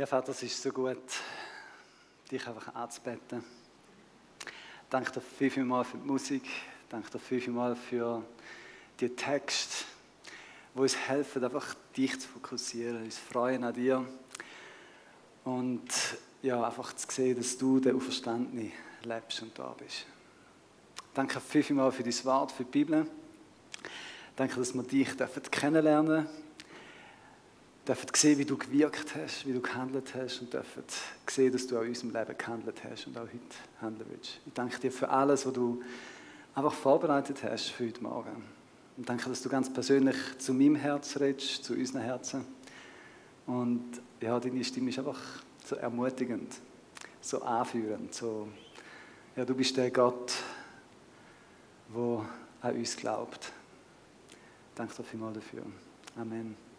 Ja, Vater, es ist so gut, dich einfach anzubeten. Danke dir viel, viel mal für die Musik. Danke dir viel, viel mal für die Texte, die uns helfen, einfach dich zu fokussieren, uns freuen an dir. Und ja, einfach zu sehen, dass du der Auferstandene lebst und da bist. Danke viel, viel mal für dein Wort, für die Bibel. Danke, dass wir dich kennenlernen dürfen dürfen sehen, wie du gewirkt hast, wie du gehandelt hast und dürfen sehen, dass du auch in unserem Leben gehandelt hast und auch heute handeln willst. Ich danke dir für alles, was du einfach vorbereitet hast für heute Morgen. Und danke, dass du ganz persönlich zu meinem Herz redest, zu unseren Herzen. Und ja, deine Stimme ist einfach so ermutigend, so anführend, so, ja, du bist der Gott, der an uns glaubt. Danke dir vielmals dafür. Amen.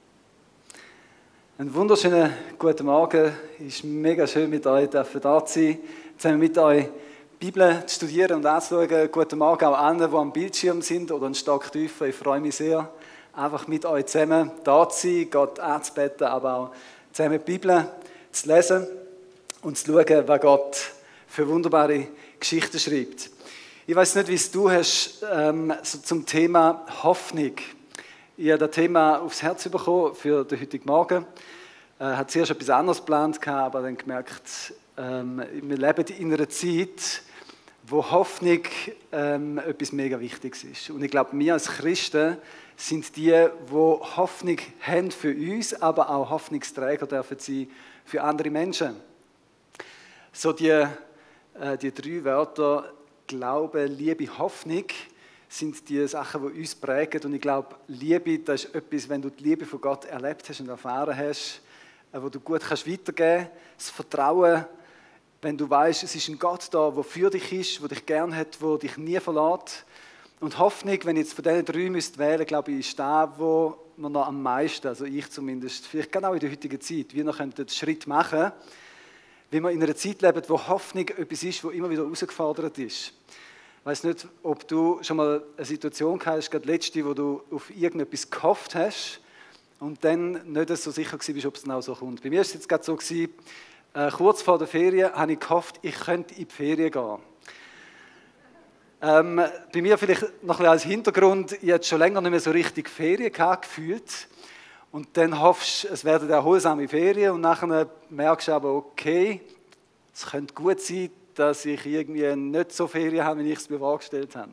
Einen wunderschönen guten Morgen. Es ist mega schön, mit euch da zu sein, zusammen mit euch die Bibel zu studieren und anzuschauen. Guten Morgen auch allen, die am Bildschirm sind oder einen Stock tiefer. Ich freue mich sehr, einfach mit euch zusammen da zu sein, Gott anzubeten, aber auch zusammen die Bibel zu lesen und zu schauen, was Gott für wunderbare Geschichten schreibt. Ich weiß nicht, wie es du hast ähm, so zum Thema Hoffnung. Ich habe das Thema aufs Herz bekommen für den heutigen Morgen. Ich äh, hatte zuerst etwas anderes geplant, aber dann gemerkt, ähm, wir leben in einer Zeit, wo Hoffnung ähm, etwas mega Wichtiges ist. Und ich glaube, wir als Christen sind die, die Hoffnung haben für uns, aber auch Hoffnungsträger dürfen sein für andere Menschen. So die, äh, die drei Wörter Glaube, Liebe, Hoffnung sind die Sachen, die uns prägen. Und ich glaube, Liebe, das ist etwas, wenn du die Liebe von Gott erlebt hast und erfahren hast, äh, wo du gut kannst weitergeben kannst. Das Vertrauen, wenn du weißt, es ist ein Gott da, der für dich ist, der dich gern hat, der dich nie verlässt. Und Hoffnung, wenn ich jetzt von diesen drei müsst wählen glaube ich, ist da, wo man noch am meisten, also ich zumindest, vielleicht genau in der heutigen Zeit, wir noch einen Schritt machen, wie wir in einer Zeit leben, wo Hoffnung etwas ist, wo immer wieder herausgefordert ist. Ich weiß nicht, ob du schon mal eine Situation hast, gerade letzte, wo du auf irgendetwas gehofft hast und dann nicht so sicher bist, ob es genau so kommt. Bei mir war es jetzt gerade so, gewesen, äh, kurz vor der Ferien habe ich gehofft, ich könnte in die Ferien gehen. Ähm, bei mir vielleicht noch ein als Hintergrund, ich hatte schon länger nicht mehr so richtig Ferien gehabt, gefühlt. Und dann hoffst du, es werden erholsame Ferien und nachher merkst du aber, okay, es könnte gut sein, dass ich irgendwie nicht so Ferien habe, wie ich es mir vorgestellt habe.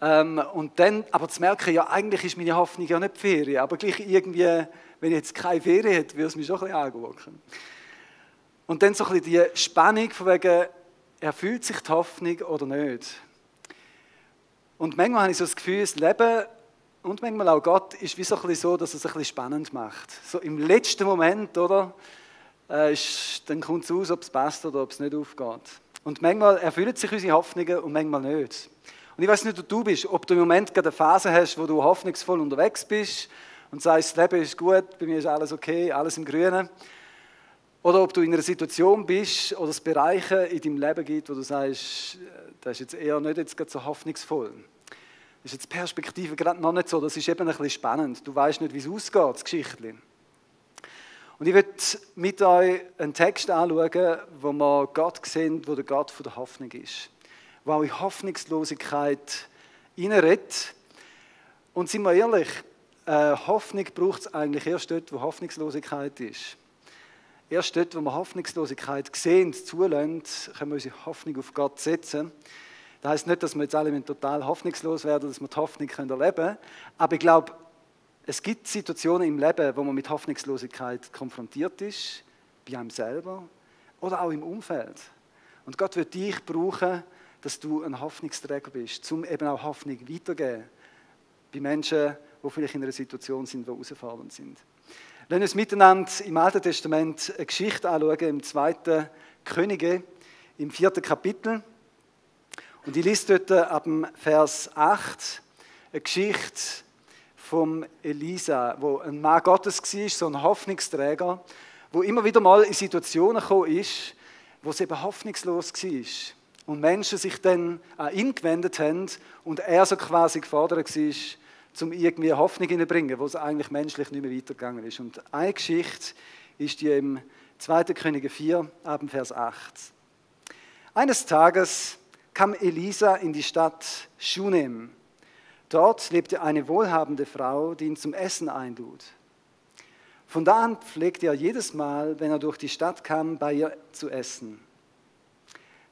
Ähm, und dann aber zu merken, ja, eigentlich ist meine Hoffnung ja nicht Ferien, aber gleich irgendwie, wenn ich jetzt keine Ferien hätte, würde es mich schon ein bisschen angucken. Und dann so ein bisschen die Spannung von wegen, erfüllt sich die Hoffnung oder nicht. Und manchmal habe ich so das Gefühl, das Leben und manchmal auch Gott ist wie so, ein bisschen so, dass es ein bisschen spannend macht. So im letzten Moment, oder? Äh, ist, dann kommt es aus, ob es passt oder ob es nicht aufgeht. Und manchmal erfüllen sich unsere Hoffnungen und manchmal nicht. Und ich weiß nicht, wo du bist, ob du im Moment gerade eine Phase hast, wo du hoffnungsvoll unterwegs bist und sagst, das Leben ist gut, bei mir ist alles okay, alles im Grünen. Oder ob du in einer Situation bist oder es Bereiche in deinem Leben gibt, wo du sagst, äh, das ist jetzt eher nicht jetzt gerade so hoffnungsvoll. Das ist jetzt Perspektive gerade noch nicht so, das ist eben ein bisschen spannend. Du weißt nicht, wie es ausgeht, das Geschichtchen. Und ich will mit euch einen Text anschauen, wo wir Gott sehen, wo der Gott von der Hoffnung ist. Wo auch in Hoffnungslosigkeit reinredet. Und sind wir ehrlich, äh, Hoffnung braucht es eigentlich erst dort, wo Hoffnungslosigkeit ist. Erst dort, wo wir Hoffnungslosigkeit sehen, zulassen, können wir unsere Hoffnung auf Gott setzen. Das heißt nicht, dass wir jetzt alle total hoffnungslos werden, dass wir die Hoffnung erleben können. Aber ich glaube, es gibt Situationen im Leben, wo man mit Hoffnungslosigkeit konfrontiert ist, bei einem selber oder auch im Umfeld. Und Gott wird dich brauchen, dass du ein Hoffnungsträger bist, um eben auch Hoffnung weiterzugeben bei Menschen, die vielleicht in einer Situation sind, die herausfordernd sind. Lass uns miteinander im Alten Testament eine Geschichte anschauen, im zweiten Könige, im vierten Kapitel. Und ich lese dort ab dem Vers 8 eine Geschichte, vom Elisa, wo ein Mann Gottes war, so ein Hoffnungsträger, wo immer wieder mal in Situationen gekommen ist, wo es eben hoffnungslos war. Und Menschen sich dann an ihn gewendet haben und er so quasi gefordert war, um irgendwie Hoffnung hineinzubringen, wo es eigentlich menschlich nicht mehr weitergegangen ist. Und eine Geschichte ist die im 2. Könige 4, ab Vers 8. Eines Tages kam Elisa in die Stadt Shunem. Dort lebte eine wohlhabende Frau, die ihn zum Essen einlud. Von da an pflegte er jedes Mal, wenn er durch die Stadt kam, bei ihr zu essen.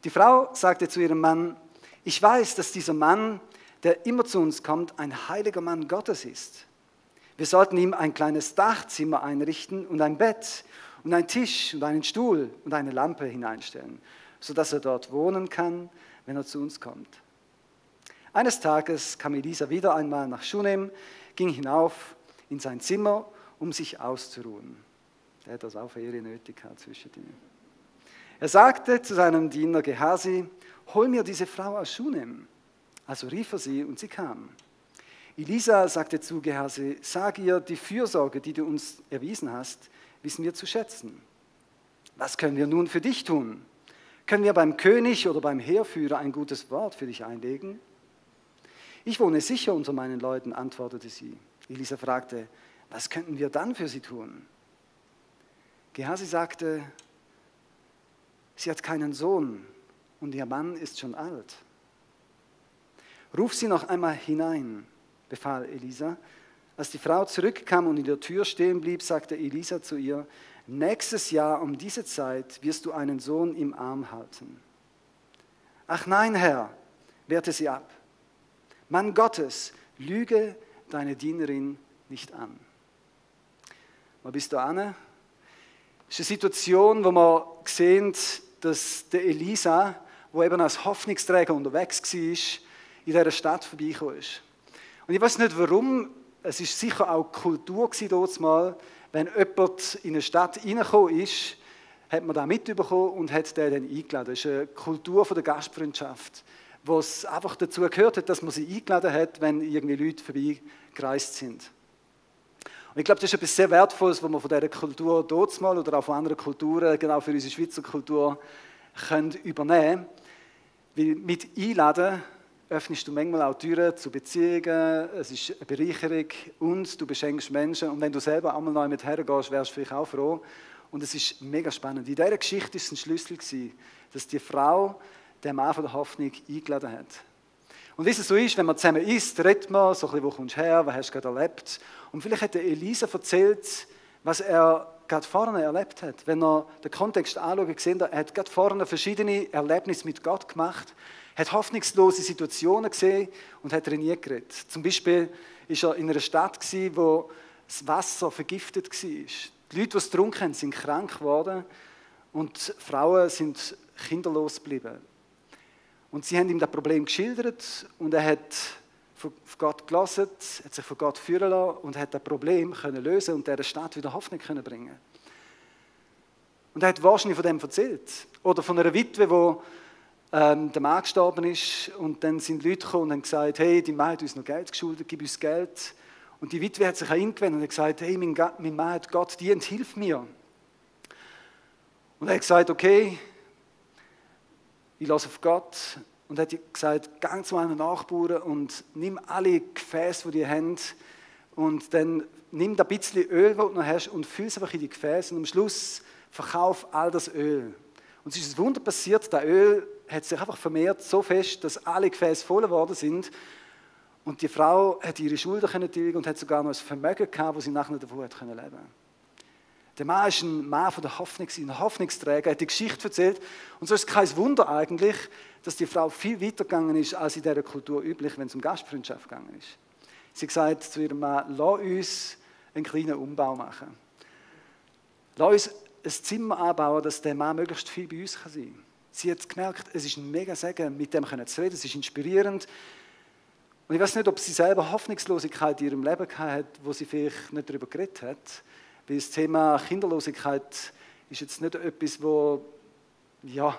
Die Frau sagte zu ihrem Mann, ich weiß, dass dieser Mann, der immer zu uns kommt, ein heiliger Mann Gottes ist. Wir sollten ihm ein kleines Dachzimmer einrichten und ein Bett und einen Tisch und einen Stuhl und eine Lampe hineinstellen, sodass er dort wohnen kann, wenn er zu uns kommt. Eines Tages kam Elisa wieder einmal nach Schunem, ging hinauf in sein Zimmer, um sich auszuruhen. Er hat das auch Ehre nötig gehabt zwischendrin. Er sagte zu seinem Diener Gehasi, hol mir diese Frau aus Schunem. Also rief er sie und sie kam. Elisa sagte zu Gehasi, sag ihr, die Fürsorge, die du uns erwiesen hast, wissen wir zu schätzen. Was können wir nun für dich tun? Können wir beim König oder beim Heerführer ein gutes Wort für dich einlegen? Ich wohne sicher unter meinen Leuten, antwortete sie. Elisa fragte, was könnten wir dann für sie tun? Gehasi sagte, sie hat keinen Sohn und ihr Mann ist schon alt. Ruf sie noch einmal hinein, befahl Elisa. Als die Frau zurückkam und in der Tür stehen blieb, sagte Elisa zu ihr, nächstes Jahr um diese Zeit wirst du einen Sohn im Arm halten. Ach nein, Herr, wehrte sie ab. Mann Gottes, lüge deine Dienerin nicht an. Wo bist du an? Das ist eine Situation, wo wir sehen, dass der Elisa, wo eben als Hoffnungsträger unterwegs war, in dieser Stadt vorbeigekommen ist. Und ich weiß nicht warum, es ist sicher auch Kultur mal, wenn jemand in eine Stadt reingekommen ist, hat man da mitbekommen und hat den dann eingeladen. Das ist eine Kultur der Gastfreundschaft, wo es einfach dazu gehört hat, dass man sie eingeladen hat, wenn irgendwie Leute vorbeigereist sind. Und ich glaube, das ist etwas sehr Wertvolles, was man von dieser Kultur dort mal oder auch von anderen Kulturen, genau für unsere Schweizer Kultur, können übernehmen Weil mit Einladen öffnest du manchmal auch Türen zu Beziehungen, es ist eine Bereicherung und du beschenkst Menschen. Und wenn du selber einmal neu mit hergehst, wärst du vielleicht auch froh. Und es ist mega spannend. In dieser Geschichte ist es ein Schlüssel, dass die Frau den Mann von der Hoffnung eingeladen hat. Und wie es so ist, wenn man zusammen isst, redet man, so ein bisschen, wo kommst du her, was hast du gerade erlebt. Und vielleicht hat Elisa erzählt, was er gerade vorne erlebt hat. Wenn er den Kontext anschaut, gesehen er hat gerade vorne verschiedene Erlebnisse mit Gott gemacht hat hoffnungslose Situationen gesehen und hat trainiert geredet. Zum Beispiel war er in einer Stadt, wo das Wasser vergiftet war. Die Leute, die es getrunken haben, sind krank geworden und Frauen sind kinderlos geblieben. Und sie haben ihm das Problem geschildert und er hat von Gott gelassen, hat sich von Gott führen lassen und hat das Problem können lösen und der Stadt wieder Hoffnung können bringen. Und er hat wahrscheinlich von dem erzählt. Oder von einer Witwe, die ähm, der Mann gestorben ist und dann sind Leute gekommen und haben gesagt, hey, die Mann hat uns noch Geld geschuldet, gib uns Geld. Und die Witwe hat sich eingewendet und hat gesagt, hey, mein, mein Mann hat Gott dient, hilf mir. Und er hat gesagt, okay, ich lasse auf Gott. Und hat gesagt, geh zu einem Nachbarn und nimm alle Gefäße, die ihr habt, und dann nimm ein bisschen Öl, das du noch hast, und füll es einfach in die Gefäße. Und am Schluss verkauf all das Öl. Und es ist ein Wunder passiert, das Öl hat sich einfach vermehrt so fest, dass alle Gefäße voll geworden sind. Und die Frau hat ihre Schulden können tilgen und hat sogar noch ein Vermögen gehabt, das sie nachher davon hat können leben. Der Mann ist ein Mann von der Hoffnung, ein Hoffnungsträger, er hat die Geschichte erzählt. Und so ist es kein Wunder eigentlich, dass die Frau viel weiter gegangen ist, als in dieser Kultur üblich, wenn es um Gastfreundschaft gegangen ist. Sie gesagt zu ihrem Mann, lass uns einen kleinen Umbau machen. Lass uns ein Zimmer anbauen, dass der Mann möglichst viel bei uns sein kann. Sie hat gemerkt, es ist ein mega Segen, mit dem zu reden, es ist inspirierend. Und ich weiß nicht, ob sie selber Hoffnungslosigkeit in ihrem Leben hat, wo sie vielleicht nicht darüber geredet hat. Weil das Thema Kinderlosigkeit ist jetzt nicht etwas, wo, ja,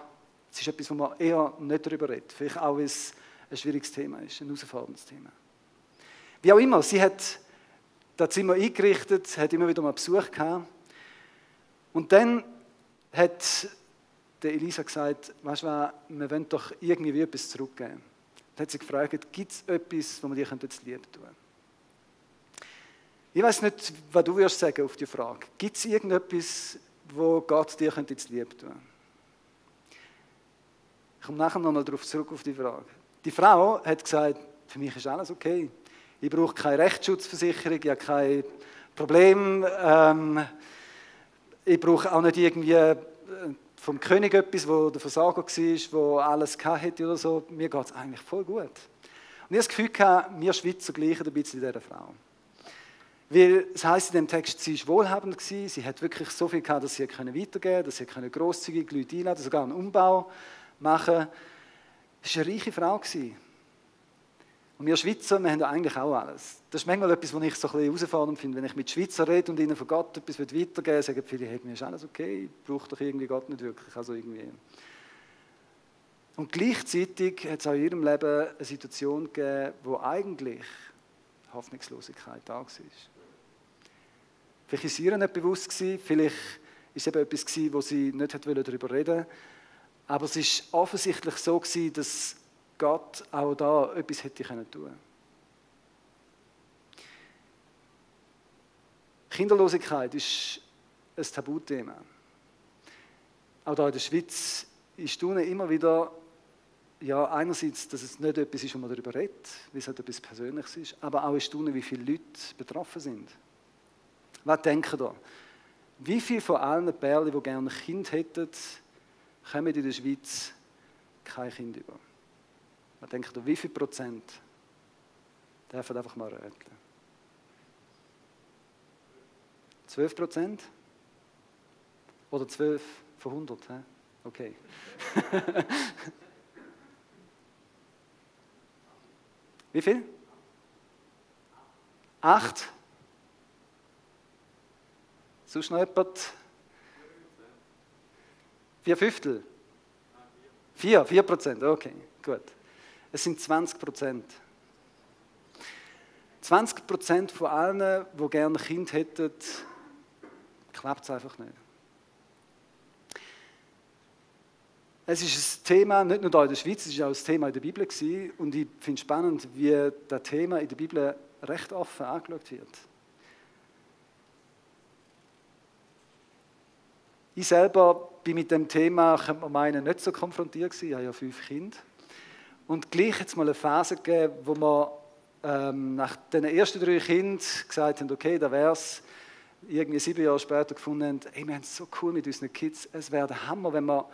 es ist etwas, wo man eher nicht darüber redet. Vielleicht auch, weil es ein schwieriges Thema ist, ein herausforderndes Thema. Wie auch immer, sie hat das Zimmer eingerichtet, hat immer wieder mal Besuch gehabt. Und dann hat der Elisa gesagt, weißt du wir wollen doch irgendwie etwas zurückgeben. Dann hat sie gefragt, gibt es etwas, wo wir dir jetzt Liebe tun Ich weiß nicht, was du wirst sagen auf die Frage. Gibt es irgendetwas, wo Gott dir könnte jetzt lieb tun? Ich komme nachher nochmal darauf zurück auf die Frage. Die Frau hat gesagt, für mich ist alles okay. Ich brauche keine Rechtsschutzversicherung, ich habe kein Problem. Ähm, ich brauche auch nicht irgendwie äh, vom König etwas, wo der Versager war, wo alles hatte oder so. Mir geht es eigentlich voll gut. Und ich habe das Gefühl, wir Schweizer gleichen ein bisschen dieser Frau. Weil es heisst in dem Text, sie war wohlhabend, gewesen, sie hat wirklich so viel gehabt, dass sie weitergeben konnte, dass sie grosszügig Leute einladen sogar einen Umbau machen. Es war eine reiche Frau. Gewesen. Und wir Schweizer, wir haben ja eigentlich auch alles. Das ist manchmal etwas, was ich so ein bisschen herausfordernd finde. Wenn ich mit Schweizer rede und ihnen von Gott etwas weitergeben sagen viele, hey, mir ist alles okay, ich brauche doch irgendwie Gott nicht wirklich. Also irgendwie. Und gleichzeitig hat es auch in ihrem Leben eine Situation gegeben, wo eigentlich Hoffnungslosigkeit da war. Vielleicht war es ihr nicht bewusst, gewesen, vielleicht es eben etwas, gewesen, wo sie nicht darüber reden wollte. Aber es war offensichtlich so, gewesen, dass Gott auch da etwas hätte tun können. Kinderlosigkeit ist ein Tabuthema. Auch hier in der Schweiz ist immer wieder, ja, einerseits, dass es nicht etwas ist, wo man darüber redet, weil es halt etwas Persönliches ist, aber auch ist wie viele Leute betroffen sind. Was denken da? Wie viele von allen Pärchen, die gerne ein Kind hätten, kommen in der Schweiz kein Kind über? Was denkt ihr, wie viel Prozent dürfen einfach mal rätseln? 12 Prozent? Oder 12 von 100? He? Okay. wie viel? Acht? Sonst noch jemand? Vier Fünftel? Vier, vier Prozent, okay, gut. Es sind 20 Prozent. 20 Prozent von allen, die gerne ein Kind hätten, klappt es einfach nicht. Es ist ein Thema, nicht nur hier in der Schweiz, es war auch ein Thema in der Bibel. Und ich finde es spannend, wie das Thema in der Bibel recht offen angeschaut wird. Ich selber bin mit dem Thema, könnte man meinen, nicht so konfrontiert gewesen. Ich habe ja fünf Kinder. Und gleich jetzt mal eine Phase gegeben, wo wir ähm, nach den ersten drei Kindern gesagt haben, okay, da wäre es, irgendwie sieben Jahre später gefunden haben, ey, wir haben es so cool mit unseren Kids, es wäre der Hammer, wenn wir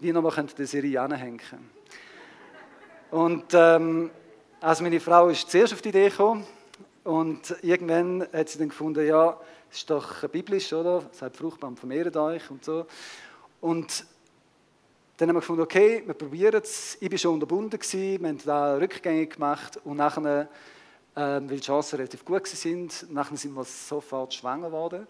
wie nochmal die Serie anhängen Und ähm, also meine Frau ist zuerst auf die Idee gekommen und irgendwann hat sie dann gefunden, ja, es ist doch biblisch, oder? Seid fruchtbar und vermehrt euch und so. Und dann haben wir gefunden, okay, wir probieren es. Ich war schon unterbunden, wir haben da rückgängig gemacht und nachher, äh, weil die Chancen relativ gut waren, nachher sind wir sofort schwanger geworden.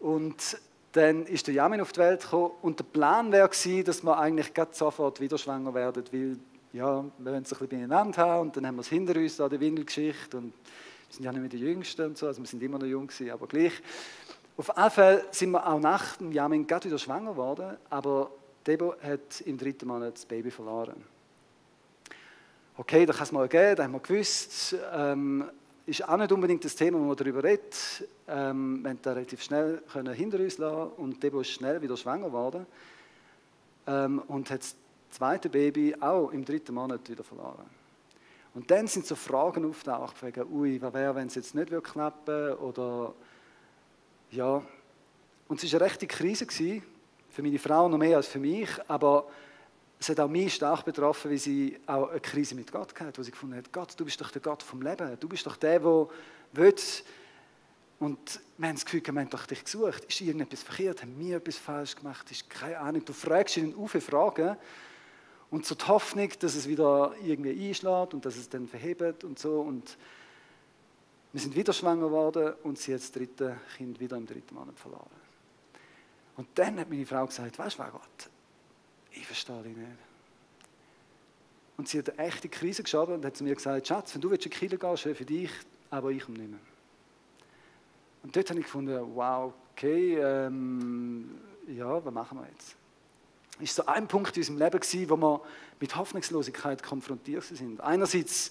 Und dann ist der Jamin auf die Welt gekommen und der Plan wäre dass wir eigentlich sofort wieder schwanger werden, weil ja, wir wollen es ein bisschen beieinander haben und dann haben wir es hinter uns, da die Windelgeschichte und wir sind ja nicht mehr die Jüngsten und so, also wir sind immer noch jung gewesen, aber gleich. Auf jeden Fall sind wir auch nach dem Jamin gerade wieder schwanger geworden, aber Debo hat im dritten Monat das Baby verloren. Okay, da kann es mal geben, da haben wir gewusst. Ähm, ist auch nicht unbedingt das Thema, wo man darüber redet. Ähm, wir haben da relativ schnell können hinter uns lassen und Debo ist schnell wieder schwanger geworden ähm, und hat das zweite Baby auch im dritten Monat wieder verloren. Und dann sind so Fragen auftaucht, wegen, ui, was wäre, wenn es jetzt nicht klappen oder ja. Und es war eine rechte Krise gewesen, für meine Frau noch mehr als für mich, aber es hat auch mich stark betroffen, weil sie auch eine Krise mit Gott hatte, wo sie gefunden hat, Gott, du bist doch der Gott vom Leben, du bist doch der, der will. Und wir haben das Gefühl, wir haben doch dich gesucht. Ist irgendetwas verkehrt? Haben wir etwas falsch gemacht? Ist keine Ahnung. Du fragst ihnen auf Fragen und so die Hoffnung, dass es wieder irgendwie einschlägt und dass es dann verhebt und so. Und wir sind wieder schwanger geworden und sie hat das dritte Kind wieder im dritten Monat verloren. Und dann hat meine Frau gesagt, weißt du Gott, ich verstehe dich nicht. Und sie hat eine echte Krise geschaut und hat zu mir gesagt, Schatz, wenn du willst in die Kirche gehen, schön für dich, aber ich nicht mehr. Und dort habe ich gefunden, wow, okay, ähm, ja, was machen wir jetzt? War so ein Punkt in unserem Leben, gewesen, wo wir mit Hoffnungslosigkeit konfrontiert sind. Einerseits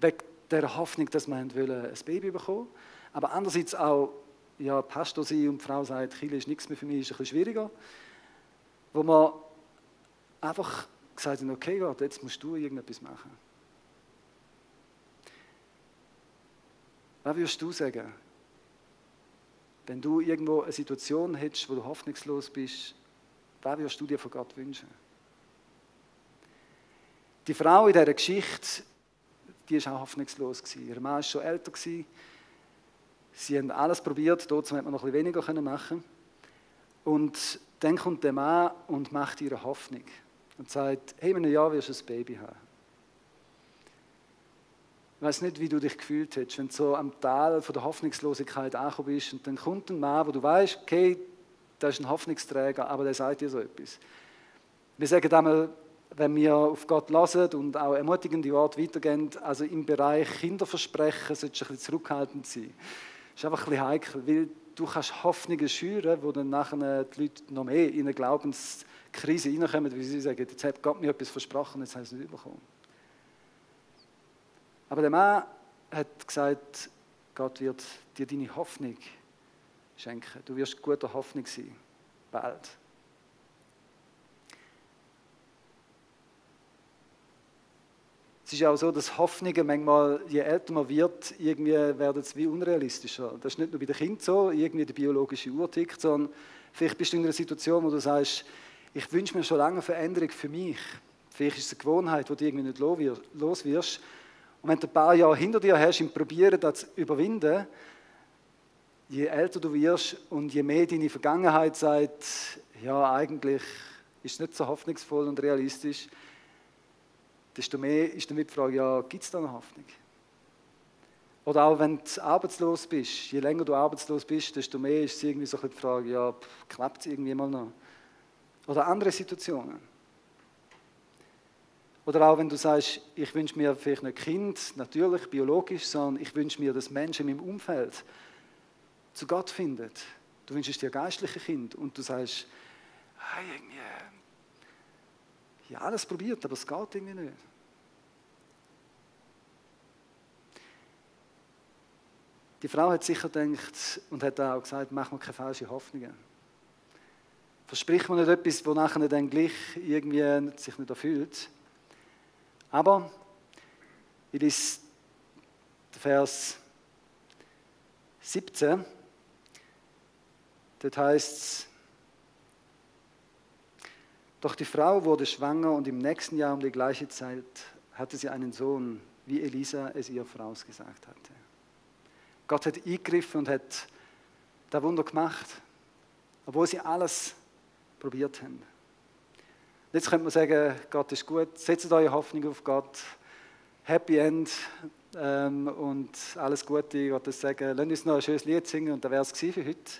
wegen der Hoffnung, dass wir ein Baby bekommen Aber andererseits auch, ja, Pastor sein und die Frau sagt, Chile ist nichts mehr für mich, ist ein bisschen schwieriger. Wo man einfach gesagt haben, okay Gott, jetzt musst du irgendetwas machen. Was würdest du sagen, wenn du irgendwo eine Situation hättest, wo du hoffnungslos bist, was würdest du dir von Gott wünschen? Die Frau in dieser Geschichte, die war auch hoffnungslos. Ihr Mann war schon älter. Sie haben alles probiert, dort hätte man noch ein weniger machen Und dann kommt der Mann und macht ihre Hoffnung und sagt, hey, in einem Jahr wirst du ein Baby haben. Ich weiß nicht, wie du dich gefühlt hättest, wenn du so am Tal von der Hoffnungslosigkeit angekommen bist und dann kommt ein Mann, wo du weißt, okay, der ist ein Hoffnungsträger, aber der sagt dir so etwas. Wir sagen einmal, wenn wir auf Gott lassen und auch ermutigende Worte weitergehen, also im Bereich Kinderversprechen solltest du ein bisschen zurückhaltend sein. Das ist einfach ein bisschen heikel, weil du kannst Hoffnungen schüren, wo dann nachher die Leute noch mehr in eine Glaubenskrise reinkommen, weil sie sagen, jetzt hat Gott mir etwas versprochen, jetzt haben sie es nicht bekommen. Aber der Mann hat gesagt, Gott wird dir deine Hoffnung schenken. Du wirst guter Hoffnung sein, bald. Es ist auch so, dass Hoffnungen manchmal, je älter man wird, irgendwie werden es wie unrealistischer. Das ist nicht nur bei den Kindern so, irgendwie die biologische Uhr tickt, sondern vielleicht bist du in einer Situation, wo du sagst, ich wünsche mir schon lange eine Veränderung für mich. Vielleicht ist es eine Gewohnheit, die du irgendwie nicht los wirst. Und wenn du ein paar Jahre hinter dir hast, im Probieren, das zu überwinden, je älter du wirst und je mehr deine Vergangenheit sagt, ja, eigentlich ist es nicht so hoffnungsvoll und realistisch, desto mehr ist damit die Frage, ja, gibt es da eine Hoffnung? Oder auch wenn du arbeitslos bist, je länger du arbeitslos bist, desto mehr ist es irgendwie so die Frage, ja, klappt es irgendwie mal noch? Oder andere Situationen. Oder auch wenn du sagst, ich wünsche mir vielleicht nicht Kind, natürlich, biologisch, sondern ich wünsche mir, dass Menschen in meinem Umfeld zu Gott finden. Du wünschst dir geistliche Kind und du sagst, hey, irgendwie, ja, alles probiert, aber es geht irgendwie nicht. Die Frau hat sicher gedacht und hat auch gesagt, mach mir keine falschen Hoffnungen. Versprich mir nicht etwas, wo nachher dann gleich irgendwie sich nicht erfüllt. Aber ich lese Vers 17. Dort heißt es, doch die Frau wurde schwanger und im nächsten Jahr um die gleiche Zeit hatte sie einen Sohn, wie Elisa es ihr vorausgesagt hatte. Gott hat eingegriffen und hat das Wunder gemacht, obwohl sie alles probiert haben. Jetzt könnte man sagen, Gott ist gut, setzt eure Hoffnung auf Gott, Happy End ähm, und alles Gute. Ich würde sagen, lasst uns noch ein schönes Lied singen und das wäre es für heute.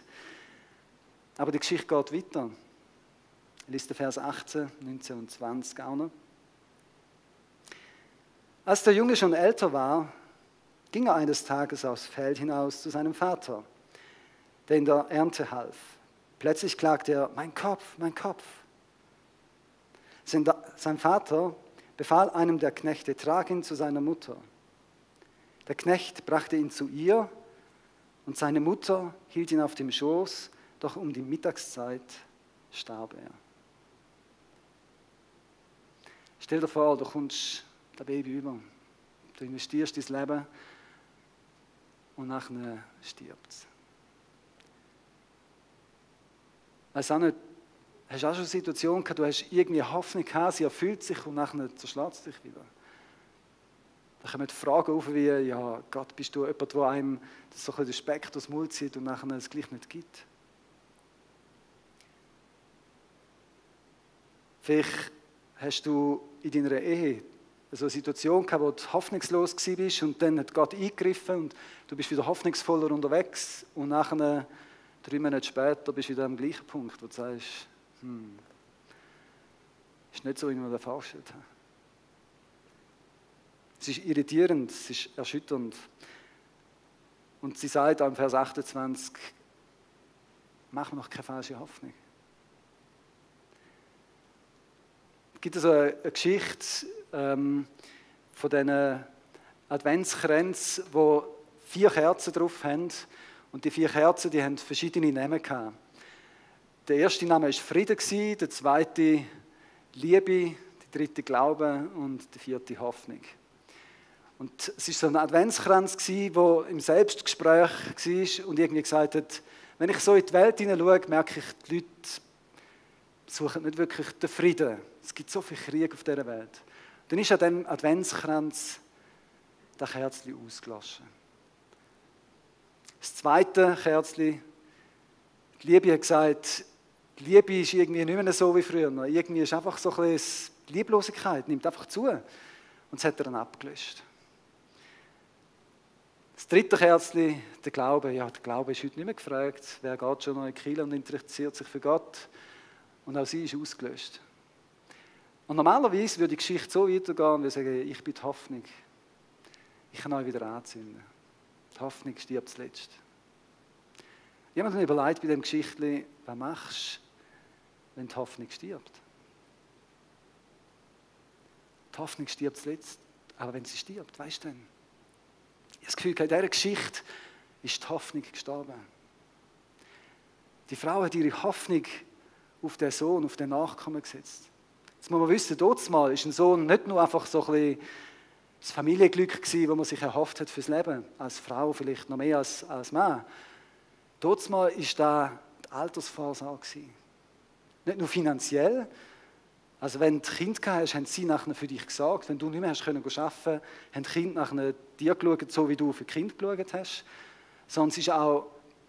Aber die Geschichte geht weiter. Liste Vers 18, 19 und 20 auch noch. Als der Junge schon älter war, ging er eines Tages aufs Feld hinaus zu seinem Vater, der in der Ernte half. Plötzlich klagte er, mein Kopf, mein Kopf. Sein Vater befahl einem der Knechte, trag ihn zu seiner Mutter. Der Knecht brachte ihn zu ihr und seine Mutter hielt ihn auf dem Schoß, doch um die Mittagszeit starb er. Stell dir vor, du kommst das Baby über. Du investierst dein Leben und nachher stirbt es. Weiß auch nicht, Hast du auch schon eine Situation gehabt, du hast irgendwie Hoffnung gehabt, sie erfüllt sich und nachher zerschlägt es dich wieder? Da kommen Fragen auf wie, ja, Gott, bist du jemand, der einem so ein den Speck durchs Mund zieht und nachher es gleich nicht gibt? Vielleicht hast du in deiner Ehe so eine Situation gehabt, wo du hoffnungslos bist und dann hat Gott eingegriffen und du bist wieder hoffnungsvoller unterwegs und nachher, drei Monate später, bist du wieder am gleichen Punkt, wo du sagst, hm, ist nicht so, wie man das vorgestellt hat. Es ist irritierend, es ist erschütternd. Und sie sagt am Vers 28, mach mir noch keine falsche Hoffnung. Es gibt also eine, Geschichte ähm, von diesen Adventskränzen, wo vier Kerzen drauf haben. Und die vier Kerzen, die haben verschiedene Namen gehabt. Der erste Name war Frieden, der zweite Liebe, der dritte Glaube und der vierte Hoffnung. Und es war so ein Adventskranz, der im Selbstgespräch war und irgendwie gesagt hat, wenn ich so in die Welt hineinschaue, merke ich, die Leute suchen nicht wirklich den Frieden. Es gibt so viel Krieg auf dieser Welt. Dann ist an diesem Adventskranz das Kerzchen ausgelassen. Das zweite Kerzchen, die Liebe hat gesagt, die Liebe ist irgendwie nicht mehr so wie früher. Irgendwie ist einfach so ein bisschen, die Lieblosigkeit nimmt einfach zu. Und das hat er dann abgelöscht. Das dritte Kerzchen, der Glaube. Ja, der Glaube ist heute nicht mehr gefragt. Wer geht schon noch in die und interessiert sich für Gott? Und auch sie ist ausgelöscht. Und normalerweise würde die Geschichte so weitergehen und wir sagen, ich bin die Hoffnung. Ich kann euch wieder anzünden. Die Hoffnung stirbt zuletzt. Jemand hat überlegt bei dem Geschichtli, was machst du, wenn die Hoffnung stirbt? Die Hoffnung stirbt zuletzt, aber wenn sie stirbt, weißt du denn? Ich habe das Gefühl, in dieser Geschichte ist die Hoffnung gestorben. Die Frau hat ihre Hoffnung auf den Sohn, auf den Nachkommen gesetzt. Jetzt muss man wissen, dort mal ist ein Sohn nicht nur einfach so ein bisschen das Familienglück gewesen, das man sich erhofft hat fürs Leben, als Frau vielleicht noch mehr als, als Mann. Dort mal ist da die Altersvorsorge. Nicht nur finanziell, also wenn du Kind hast, haben sie nachher für dich gesagt, wenn du nicht mehr hast können arbeiten, haben die Kinder nachher dir geschaut, so wie du für Kind geschaut hast, sondern es war auch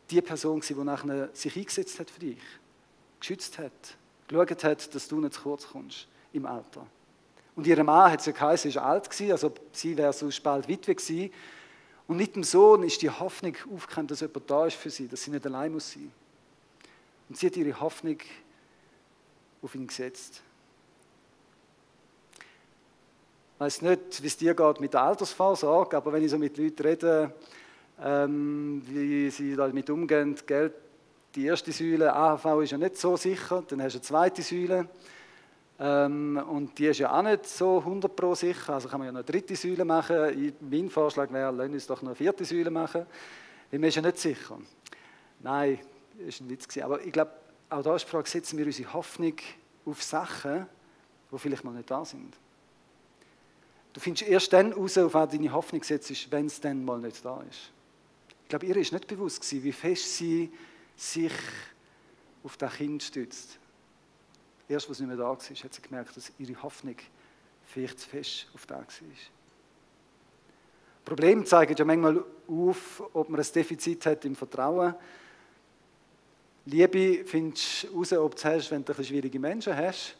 die Person, die nachher sich eingesetzt hat für dich, geschützt hat, geschaut hat, dass du nicht zu kurz kommst im Alter. Und ihr Mann hat sie geheißen, ist alt gewesen, also sie wäre sonst bald Witwe gewesen. Und mit dem Sohn ist die Hoffnung aufgekommen, dass jemand da ist für sie, dass sie nicht allein muss sein. Und sie hat ihre Hoffnung auf ihn gesetzt. Ich weiß nicht, wie es dir geht mit der Altersvorsorge, aber wenn ich so mit Leuten rede, ähm, wie sie damit umgehen, Geld, die erste Säule, AHV ist ja nicht so sicher, dann hast du eine zweite Säule. Ähm, und die ist ja auch nicht so 100 pro sicher, also kann man ja noch eine dritte Säule machen. Mein Vorschlag wäre, lass uns doch noch eine vierte Säule machen, weil man ist ja nicht sicher. Nein, das war ein Witz. Aber ich glaube, auch da ist die Frage, setzen wir unsere Hoffnung auf Sachen, die vielleicht mal nicht da sind. Du findest erst dann raus, auf was deine Hoffnung setzt, wenn es dann mal nicht da ist. Ich glaube, ihr ist nicht bewusst wie fest sie sich auf das Kind stützt. Erst, als es nicht mehr da war, hat sie gemerkt, dass ihre Hoffnung vielleicht zu fest auf das war. Probleme zeigen ja manchmal auf, ob man ein Defizit hat im Vertrauen. Liebe findest du raus, ob du hast, wenn du schwierige Menschen hast.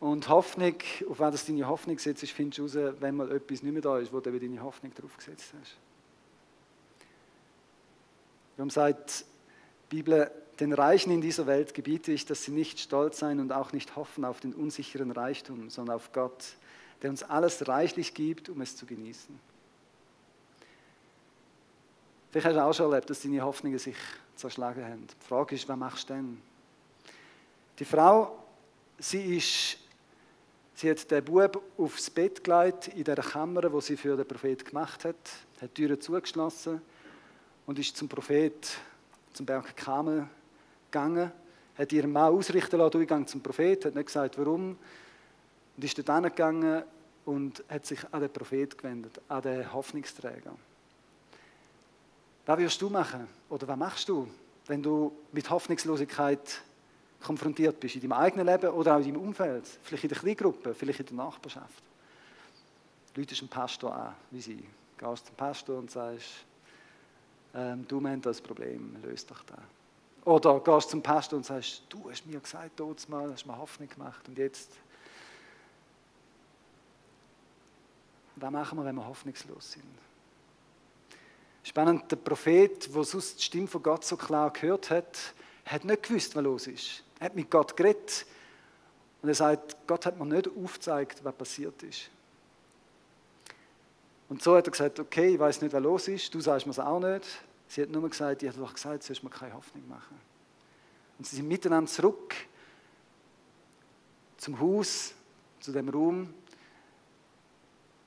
Und Hoffnung, auf was deine Hoffnung setzt, findest du raus, wenn mal etwas nicht mehr da ist, wo du deine Hoffnung drauf gesetzt hast. Darum sagt die Bibel, den Reichen in dieser Welt gebiete ich, dass sie nicht stolz sein und auch nicht hoffen auf den unsicheren Reichtum, sondern auf Gott, der uns alles reichlich gibt, um es zu genießen. Vielleicht hast du auch schon erlebt, dass deine Hoffnungen sich zerschlagen haben. Die Frage ist, was machst du denn? Die Frau, sie ist, sie hat den Bub aufs Bett gelegt, in der Kammer, wo sie für den Prophet gemacht hat, hat die Türen zugeschlossen und ist zum Prophet, zum Berg Kamel gegangen, hat ihren Mann ausrichten lassen, Durchgang zum Prophet, hat nicht gesagt, warum, und ist dort gegangen und hat sich an den Prophet gewendet, an den Hoffnungsträger. Was wirst du machen? Oder was machst du, wenn du mit Hoffnungslosigkeit konfrontiert bist, in deinem eigenen Leben oder auch in deinem Umfeld, vielleicht in der Kleingruppe, vielleicht in der Nachbarschaft? Leute einen Pastor an, wie sie. Gehst zum Pastor und sagst, ähm, du meinst das Problem, löst doch das. Oder gehst zum Pastor und sagst, du hast mir gesagt, dort mal, hast mir Hoffnung gemacht und jetzt. Was machen wir, wenn wir hoffnungslos sind? Spannend, der Prophet, der sonst die Stimme von Gott so klar gehört hat, hat nicht gewusst, was los ist. Er hat mit Gott geredet und er sagt, Gott hat mir nicht aufgezeigt, was passiert ist. Und so hat er gesagt, okay, ich weiß nicht, was los ist, du sagst mir es auch nicht. Sie hat nur gesagt, ich habe doch gesagt, sollst mir keine Hoffnung machen. Und sie sind miteinander zurück zum Haus, zu dem Raum.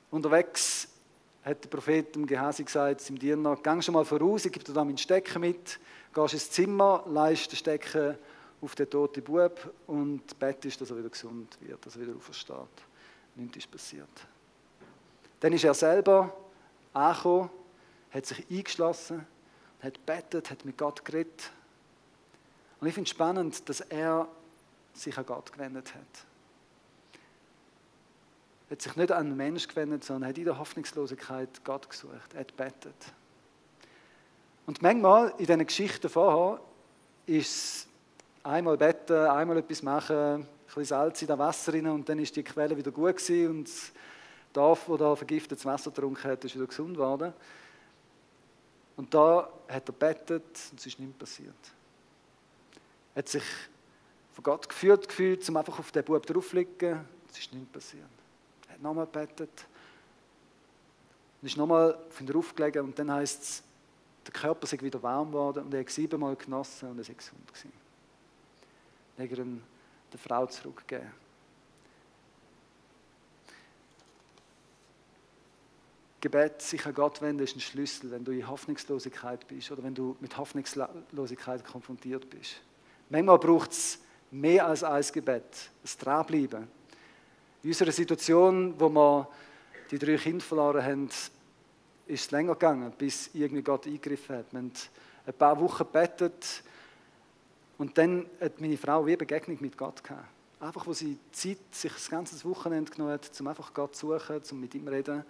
Unterwegs hat der Prophet dem Gehasi gesagt, seinem Diener, geh schon mal voraus, ich gebe dir da meinen Stecken mit, gehst ins Zimmer, leist den Stecken auf den toten Bub und bettest, dass er wieder gesund wird, dass er wieder aufersteht. Nichts ist passiert. Dann ist er selber angekommen, hat sich eingeschlossen, hat bettet, hat mit Gott geredet. Und ich finde es spannend, dass er sich an Gott gewendet hat. Er hat sich nicht an einen Mensch gewendet, sondern hat in der Hoffnungslosigkeit Gott gesucht. Er hat bettet. Und manchmal in diesen Geschichten vorher ist es einmal beten, einmal etwas machen, ein bisschen Salz in das Wasser rein und dann ist die Quelle wieder gut gewesen und Dorf, das da vergiftetes Wasser getrunken hat, ist wieder gesund geworden. Und da hat er betet und es ist nichts passiert. Er hat sich von Gott geführt gefühlt, um einfach auf den Bub draufzulegen. Es ist nichts passiert. Er hat nochmal gebetet. Und ist nochmal auf ihn draufgelegen und dann heißt es, der Körper sei wieder warm geworden und er hat siebenmal genossen und er sei gesund gewesen. Dann hat er der Frau zurückgegeben. Gebet, sich an Gott wenden, ist ein Schlüssel, wenn du in Hoffnungslosigkeit bist oder wenn du mit Hoffnungslosigkeit konfrontiert bist. Manchmal braucht es mehr als ein Gebet, das Dranbleiben. In unserer Situation, wo wir die drei Kinder verloren haben, ist es länger gegangen, bis irgendwie Gott eingegriffen hat. Wir haben ein paar Wochen gebetet und dann hat meine Frau wie eine Begegnung mit Gott gehabt. Einfach, wo sie Zeit, sich das ganze Wochenende genommen hat, um einfach Gott zu suchen, um mit ihm zu reden,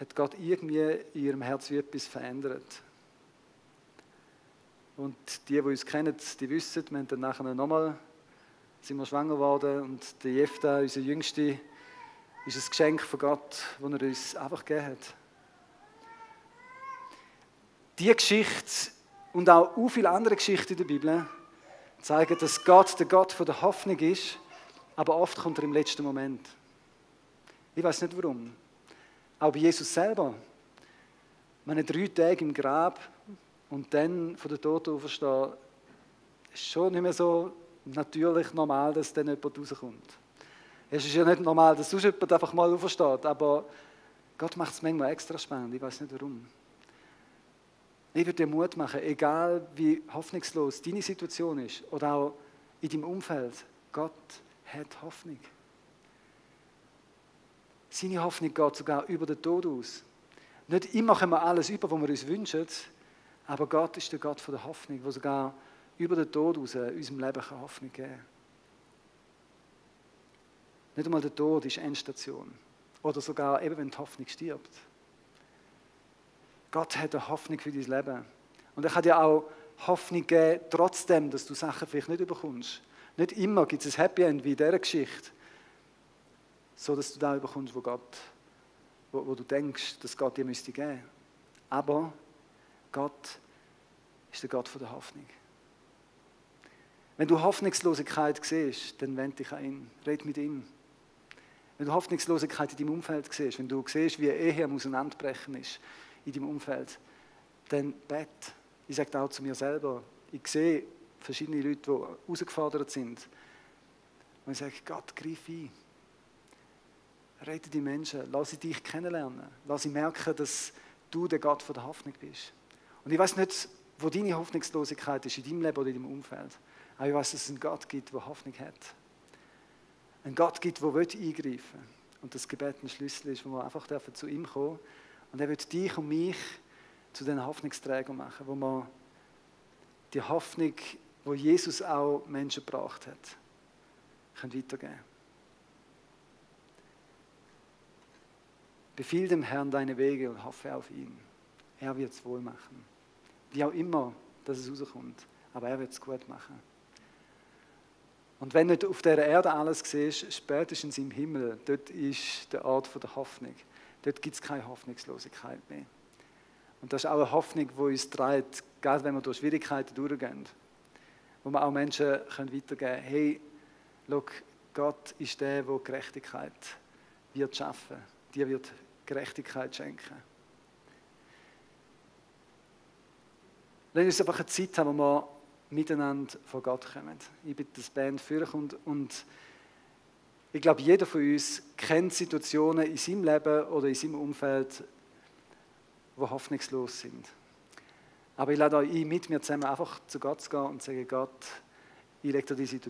hat Gott irgendwie in ihrem Herz etwas verändert. Und die, die uns kennen, die wissen, wir haben dann nachher nochmal, sind wir schwanger geworden und der Jefta, unser Jüngste, ist ein Geschenk von Gott, das er uns einfach gegeben hat. Diese Geschichte und auch so viele andere Geschichten in der Bibel zeigen, dass Gott der Gott der Hoffnung ist, aber oft kommt er im letzten Moment. Ich weiß nicht warum. Auch bei Jesus selber. Meine drei Tage im Grab und dann von der Toten auferstehen, ist schon nicht mehr so natürlich normal, dass dann jemand rauskommt. Es ist ja nicht normal, dass sonst jemand einfach mal aufersteht, aber Gott macht es manchmal extra spannend, ich weiß nicht warum. Ich würde dir Mut machen, egal wie hoffnungslos deine Situation ist oder auch in deinem Umfeld, Gott hat Hoffnung. Seine Hoffnung geht sogar über den Tod aus. Nicht immer können wir alles über, was wir uns wünschen, aber Gott ist der Gott der Hoffnung, der sogar über den Tod aus unserem Leben Hoffnung geben kann. Nicht einmal der Tod ist Endstation. Oder sogar eben, wenn die Hoffnung stirbt. Gott hat eine Hoffnung für dein Leben. Und er hat dir auch Hoffnung geben, trotzdem, dass du Sachen vielleicht nicht überkommst. Nicht immer gibt es ein Happy End wie in dieser Geschichte so dass du da bekommst, wo Gott, wo, wo du denkst, dass Gott dir müsste geben. Aber Gott ist der Gott von der Hoffnung. Wenn du Hoffnungslosigkeit siehst, dann wende dich an ihn, red mit ihm. Wenn du Hoffnungslosigkeit in deinem Umfeld siehst, wenn du siehst, wie Ehe am Auseinanderbrechen ist in deinem Umfeld, dann bet. Ich sage auch zu mir selber, ich sehe verschiedene Leute, die herausgefordert sind. Und ich sage, Gott, greif ein. Rette die Menschen, lass sie dich kennenlernen, lass sie merken, dass du der Gott von der Hoffnung bist. Und ich weiß nicht, wo deine Hoffnungslosigkeit ist, in deinem Leben oder in deinem Umfeld. Aber ich weiß, dass es einen Gott gibt, der Hoffnung hat. Ein Gott gibt, der eingreifen will. Und das Gebet ein Schlüssel ist, wo wir einfach zu ihm kommen Und er wird dich und mich zu den Hoffnungsträgern machen, wo wir die Hoffnung, wo Jesus auch Menschen gebracht hat, können weitergeben Befiehl dem Herrn deine Wege und hoffe auf ihn. Er wird es wohl machen. Wie auch immer, dass es rauskommt. Aber er wird es gut machen. Und wenn nicht auf der Erde alles siehst, spätestens im Himmel, dort ist der Ort der Hoffnung. Dort gibt es keine Hoffnungslosigkeit mehr. Und das ist auch eine Hoffnung, die uns treibt, gerade wenn wir durch Schwierigkeiten durchgehen. Wo wir auch Menschen können weitergeben können, hey, schau, Gott ist der, der Gerechtigkeit wird schaffen. Die wird Gerechtigkeit schenken. Lass uns einfach eine Zeit haben, wo wir miteinander vor Gott kommen. Ich bitte das Band für und, und Ich glaube, jeder von uns kennt Situationen in seinem Leben oder in seinem Umfeld, die hoffnungslos sind. Aber ich lade euch ein, mit mir zusammen einfach zu Gott zu gehen und zu sagen, Gott, ich lege dir die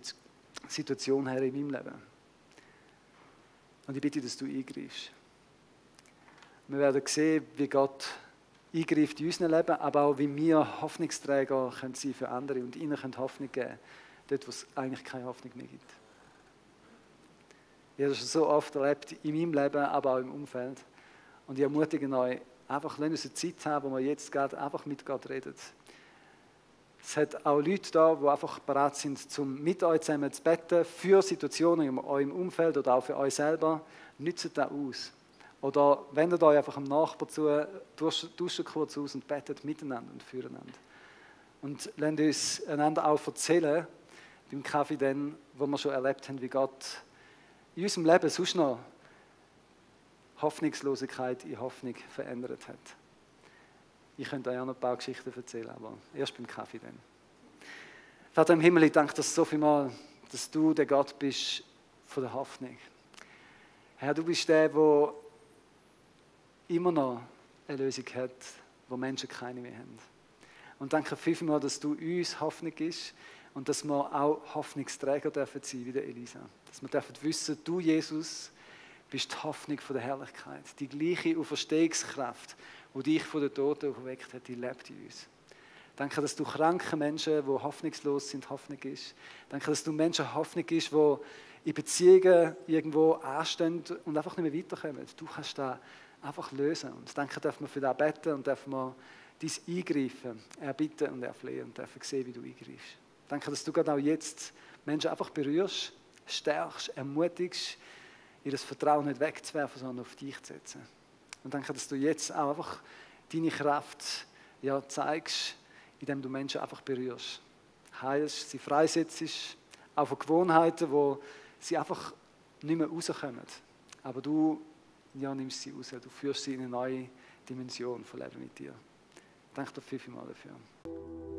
Situation her in meinem Leben. Und ich bitte, dass du eingreifst. Wir werden sehen, wie Gott eingreift in unserem Leben, aber auch wie wir Hoffnungsträger können sein für andere und ihnen können Hoffnung geben, dort, wo es eigentlich keine Hoffnung mehr gibt. Ich habe das so oft erlebt in meinem Leben, aber auch im Umfeld. Und ich ermutige euch, einfach, lasst uns eine Zeit haben, wo wir jetzt gerade einfach mit Gott reden. Es hat auch Leute da, die einfach bereit sind, zum mit euch zusammen zu beten für Situationen in eurem Umfeld oder auch für euch selber. Nützt das aus. Oder wendet euch einfach am Nachbar zu, duscht kurz aus und betet miteinander und füreinander. Und lasst uns einander auch erzählen, beim Kaffee dann, wo wir schon erlebt haben, wie Gott in unserem Leben sonst noch Hoffnungslosigkeit in Hoffnung verändert hat. Ich könnte euch auch noch ein paar Geschichten erzählen, aber erst beim Kaffee dann. Vater im Himmel, ich danke dir so viel mal, dass du der Gott bist von der Hoffnung. Herr, du bist der, der immer noch eine Lösung hat, wo Menschen keine mehr haben. Und danke vielmals, dass du uns Hoffnung gibst und dass wir auch Hoffnungsträger dürfen sein, wie der Elisa. Dass wir dürfen wissen, du, Jesus, bist die Hoffnung von der Herrlichkeit. Die gleiche Auferstehungskraft, die dich von den Toten auferweckt hat, die lebt in uns. Danke, dass du kranken Menschen, die hoffnungslos sind, Hoffnung ist. Danke, dass du Menschen Hoffnung ist, die in Beziehungen irgendwo anstehen und einfach nicht mehr weiterkommen. Du kannst da einfach lösen. Und danke, dürfen wir für das beten und dürfen wir dein Eingreifen erbitten und erflehen und dürfen sehen, wie du eingreifst. Danke, dass du gerade auch jetzt Menschen einfach berührst, stärkst, ermutigst, ihr das Vertrauen nicht wegzuwerfen, sondern auf dich zu setzen. Und danke, dass du jetzt auch einfach deine Kraft ja, zeigst, indem du Menschen einfach berührst. Heilst, sie freisetzt, auch von Gewohnheiten, wo sie einfach nicht mehr rauskommen. Aber du ja, nimmst sie raus, du führst sie in eine neue Dimension von Leben mit dir. Danke dir vielmals dafür.